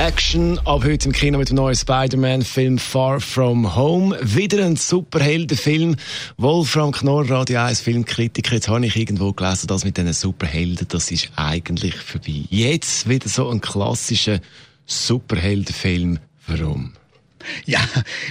Action ab heute im Kino mit dem neuen Spider-Man-Film Far From Home. Wieder ein Superheldenfilm. Wolfram Knorr, Radio 1 Filmkritiker. Jetzt habe ich irgendwo gelesen, dass mit diesen Superhelden, das ist eigentlich vorbei. Jetzt wieder so ein klassischer Superheldenfilm. Warum? Ja,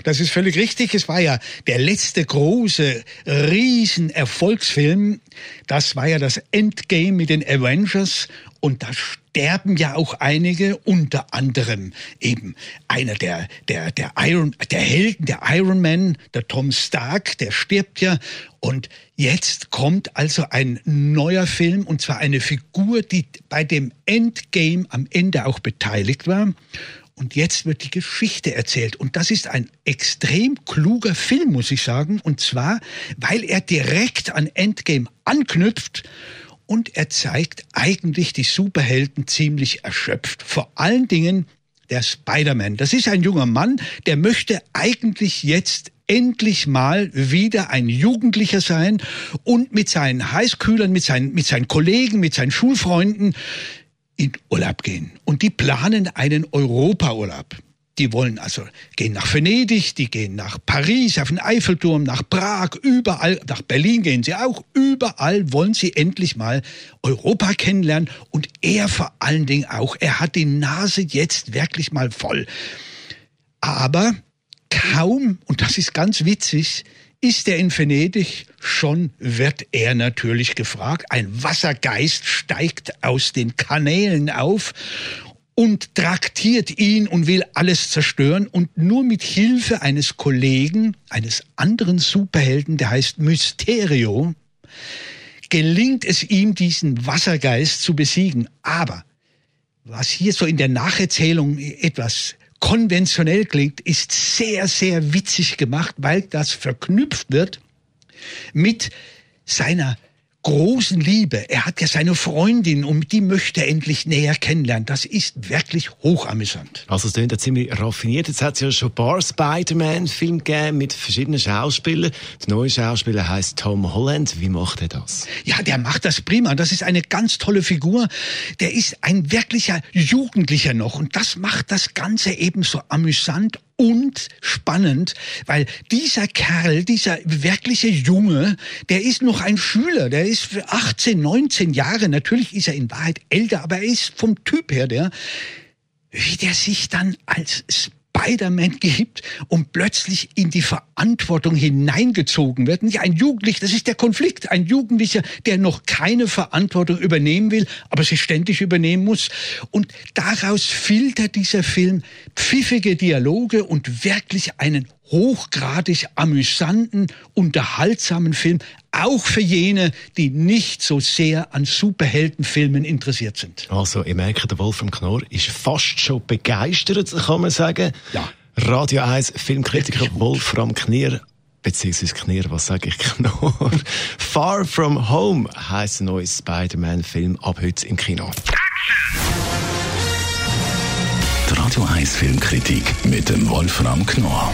das ist völlig richtig. Es war ja der letzte große Riesenerfolgsfilm. Das war ja das Endgame mit den Avengers. Und da sterben ja auch einige, unter anderem eben einer der, der, der Iron, der Helden, der Iron Man, der Tom Stark, der stirbt ja. Und jetzt kommt also ein neuer Film, und zwar eine Figur, die bei dem Endgame am Ende auch beteiligt war. Und jetzt wird die Geschichte erzählt. Und das ist ein extrem kluger Film, muss ich sagen. Und zwar, weil er direkt an Endgame anknüpft und er zeigt eigentlich die Superhelden ziemlich erschöpft. Vor allen Dingen der Spider-Man. Das ist ein junger Mann, der möchte eigentlich jetzt endlich mal wieder ein Jugendlicher sein und mit seinen Heißkühlern, mit seinen, mit seinen Kollegen, mit seinen Schulfreunden in Urlaub gehen. Und die planen einen Europaurlaub. Die wollen also gehen nach Venedig, die gehen nach Paris, auf den Eiffelturm, nach Prag, überall, nach Berlin gehen sie auch. Überall wollen sie endlich mal Europa kennenlernen und er vor allen Dingen auch. Er hat die Nase jetzt wirklich mal voll. Aber kaum, und das ist ganz witzig, ist er in Venedig, schon wird er natürlich gefragt. Ein Wassergeist steigt aus den Kanälen auf und traktiert ihn und will alles zerstören. Und nur mit Hilfe eines Kollegen, eines anderen Superhelden, der heißt Mysterio, gelingt es ihm, diesen Wassergeist zu besiegen. Aber was hier so in der Nacherzählung etwas konventionell klingt, ist sehr, sehr witzig gemacht, weil das verknüpft wird mit seiner großen Liebe. Er hat ja seine Freundin und die möchte er endlich näher kennenlernen. Das ist wirklich hochamüsant. Also es klingt ja ziemlich raffiniert. Jetzt hat es ja schon ein paar Spider-Man-Filme gegeben mit verschiedenen Schauspielern. Der neue Schauspieler heißt Tom Holland. Wie macht er das? Ja, der macht das prima. Das ist eine ganz tolle Figur. Der ist ein wirklicher Jugendlicher noch und das macht das Ganze eben so amüsant und spannend, weil dieser Kerl, dieser wirkliche Junge, der ist noch ein Schüler, der ist 18, 19 Jahre, natürlich ist er in Wahrheit älter, aber er ist vom Typ her der, wie der sich dann als Spider-Man gibt und plötzlich in die Verantwortung hineingezogen wird. Nicht ein Jugendlicher, das ist der Konflikt. Ein Jugendlicher, der noch keine Verantwortung übernehmen will, aber sie ständig übernehmen muss. Und daraus filtert dieser Film pfiffige Dialoge und wirklich einen hochgradig amüsanten, unterhaltsamen Film, auch für jene, die nicht so sehr an Superheldenfilmen interessiert sind. Also, ich merke, der Wolfram Knorr ist fast schon begeistert, kann man sagen. Ja. Radio 1 Filmkritiker Wolfram Knier beziehungsweise Knier, was sage ich Knorr? Far From Home heisst ein neues Spider-Man-Film ab heute im Kino. Die Radio 1 Filmkritik mit dem Wolfram Knorr